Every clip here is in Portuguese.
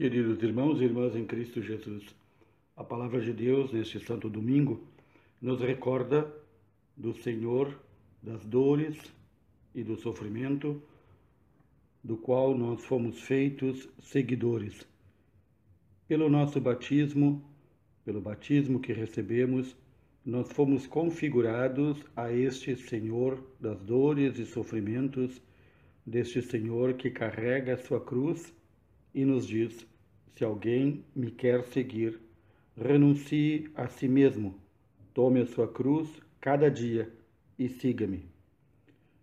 Queridos irmãos e irmãs em Cristo Jesus, a palavra de Deus neste Santo Domingo nos recorda do Senhor, das dores e do sofrimento, do qual nós fomos feitos seguidores. Pelo nosso batismo, pelo batismo que recebemos, nós fomos configurados a este Senhor das dores e sofrimentos, deste Senhor que carrega a sua cruz e nos diz: se alguém me quer seguir, renuncie a si mesmo, tome a sua cruz cada dia e siga-me.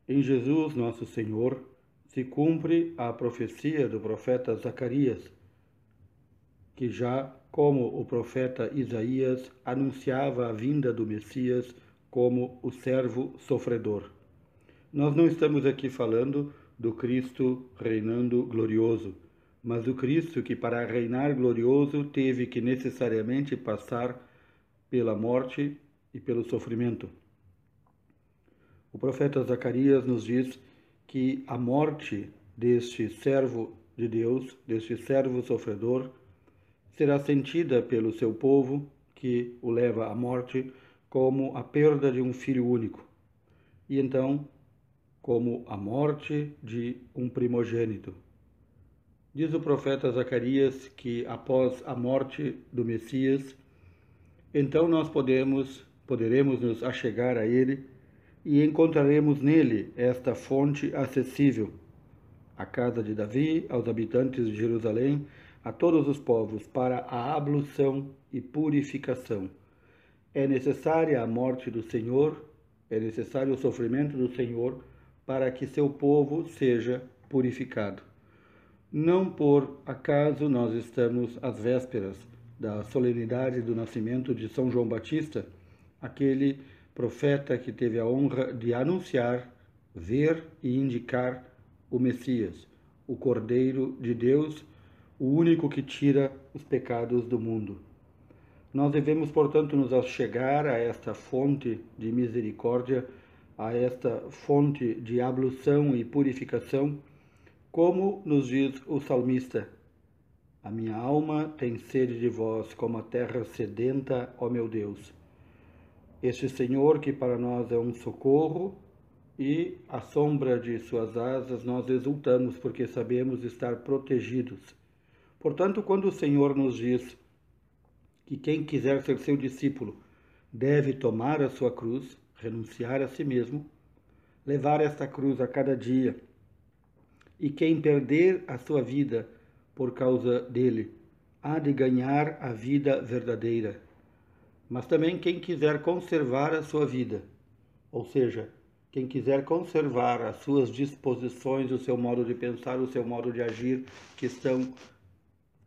Em Jesus, nosso Senhor, se cumpre a profecia do profeta Zacarias, que já como o profeta Isaías anunciava a vinda do Messias como o servo sofredor. Nós não estamos aqui falando do Cristo reinando glorioso mas o Cristo que para reinar glorioso teve que necessariamente passar pela morte e pelo sofrimento. O profeta Zacarias nos diz que a morte deste servo de Deus, deste servo sofredor, será sentida pelo seu povo que o leva à morte como a perda de um filho único. E então, como a morte de um primogênito. Diz o profeta Zacarias que após a morte do Messias, então nós podemos, poderemos nos achegar a ele e encontraremos nele esta fonte acessível, a casa de Davi, aos habitantes de Jerusalém, a todos os povos, para a ablução e purificação. É necessária a morte do Senhor, é necessário o sofrimento do Senhor para que seu povo seja purificado. Não por acaso nós estamos às vésperas da solenidade do nascimento de São João Batista, aquele profeta que teve a honra de anunciar, ver e indicar o Messias, o Cordeiro de Deus, o único que tira os pecados do mundo. Nós devemos, portanto, nos achegar a esta fonte de misericórdia, a esta fonte de ablução e purificação como nos diz o salmista: A minha alma tem sede de vós, como a terra sedenta, ó meu Deus. Este Senhor, que para nós é um socorro, e à sombra de suas asas nós exultamos, porque sabemos estar protegidos. Portanto, quando o Senhor nos diz que quem quiser ser seu discípulo deve tomar a sua cruz, renunciar a si mesmo, levar esta cruz a cada dia, e quem perder a sua vida por causa dele há de ganhar a vida verdadeira. Mas também quem quiser conservar a sua vida, ou seja, quem quiser conservar as suas disposições, o seu modo de pensar, o seu modo de agir, que estão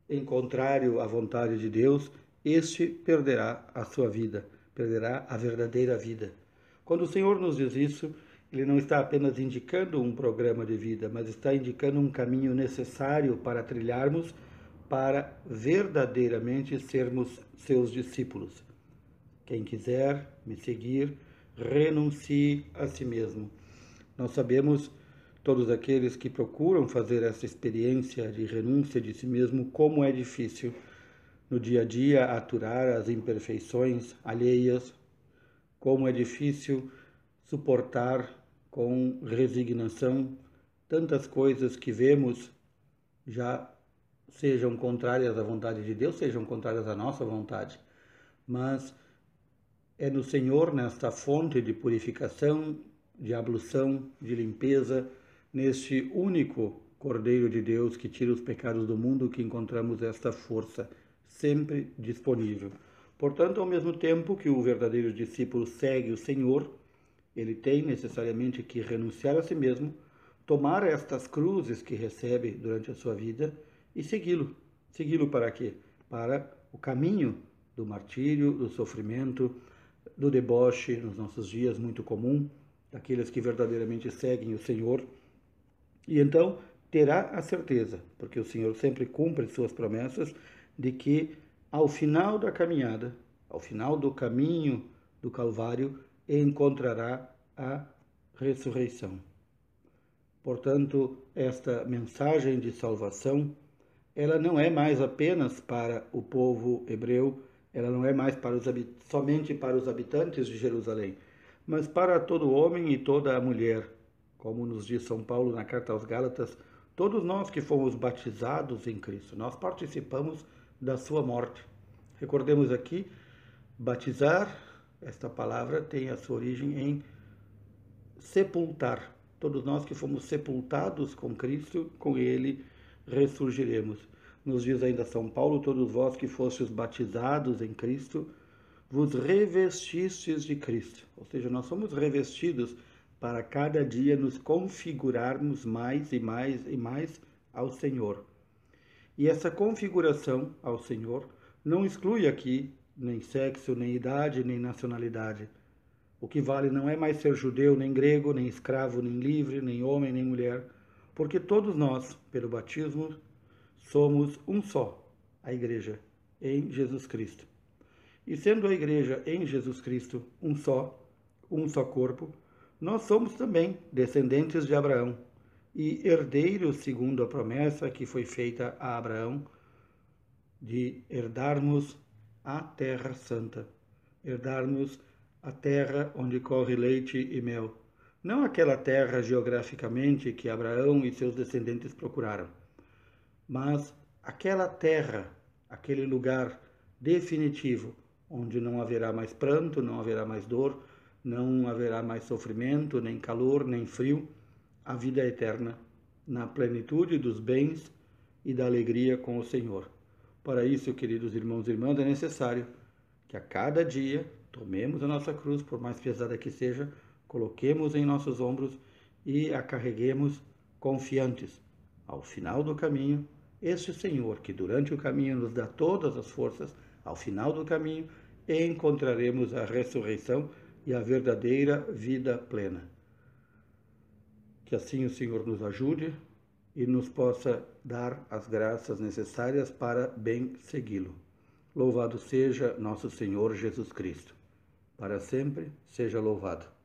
em contrário à vontade de Deus, este perderá a sua vida, perderá a verdadeira vida. Quando o Senhor nos diz isso, ele não está apenas indicando um programa de vida, mas está indicando um caminho necessário para trilharmos para verdadeiramente sermos seus discípulos. Quem quiser me seguir, renuncie a si mesmo. Nós sabemos, todos aqueles que procuram fazer essa experiência de renúncia de si mesmo, como é difícil no dia a dia aturar as imperfeições alheias, como é difícil suportar com resignação tantas coisas que vemos já sejam contrárias à vontade de Deus, sejam contrárias à nossa vontade. Mas é no Senhor, nesta fonte de purificação, de ablução, de limpeza, neste único Cordeiro de Deus que tira os pecados do mundo, que encontramos esta força sempre disponível. Portanto, ao mesmo tempo que o verdadeiro discípulo segue o Senhor, ele tem necessariamente que renunciar a si mesmo, tomar estas cruzes que recebe durante a sua vida e segui-lo. Segui-lo para quê? Para o caminho do martírio, do sofrimento, do deboche nos nossos dias muito comum, daqueles que verdadeiramente seguem o Senhor. E então terá a certeza, porque o Senhor sempre cumpre suas promessas, de que ao final da caminhada, ao final do caminho do Calvário, encontrará a ressurreição. Portanto, esta mensagem de salvação ela não é mais apenas para o povo hebreu, ela não é mais para os, somente para os habitantes de Jerusalém, mas para todo homem e toda a mulher. Como nos diz São Paulo na carta aos Gálatas, todos nós que fomos batizados em Cristo, nós participamos da sua morte. Recordemos aqui, batizar, esta palavra tem a sua origem em sepultar. Todos nós que fomos sepultados com Cristo, com Ele ressurgiremos. Nos diz ainda São Paulo: todos vós que fostes batizados em Cristo, vos revestistes de Cristo. Ou seja, nós somos revestidos para cada dia nos configurarmos mais e mais e mais ao Senhor. E essa configuração ao Senhor não exclui aqui nem sexo, nem idade, nem nacionalidade o que vale não é mais ser judeu, nem grego, nem escravo, nem livre, nem homem, nem mulher, porque todos nós, pelo batismo, somos um só, a Igreja, em Jesus Cristo. E sendo a Igreja em Jesus Cristo um só, um só corpo, nós somos também descendentes de Abraão e herdeiros segundo a promessa que foi feita a Abraão de herdarmos a Terra Santa, herdarmos a terra onde corre leite e mel, não aquela terra geograficamente que Abraão e seus descendentes procuraram, mas aquela terra, aquele lugar definitivo onde não haverá mais pranto, não haverá mais dor, não haverá mais sofrimento, nem calor, nem frio, a vida eterna, na plenitude dos bens e da alegria com o Senhor. Para isso, queridos irmãos e irmãs, é necessário que a cada dia Tomemos a nossa cruz, por mais pesada que seja, coloquemos em nossos ombros e a carreguemos confiantes. Ao final do caminho, este Senhor, que durante o caminho nos dá todas as forças, ao final do caminho encontraremos a ressurreição e a verdadeira vida plena. Que assim o Senhor nos ajude e nos possa dar as graças necessárias para bem segui-lo. Louvado seja nosso Senhor Jesus Cristo para sempre seja louvado.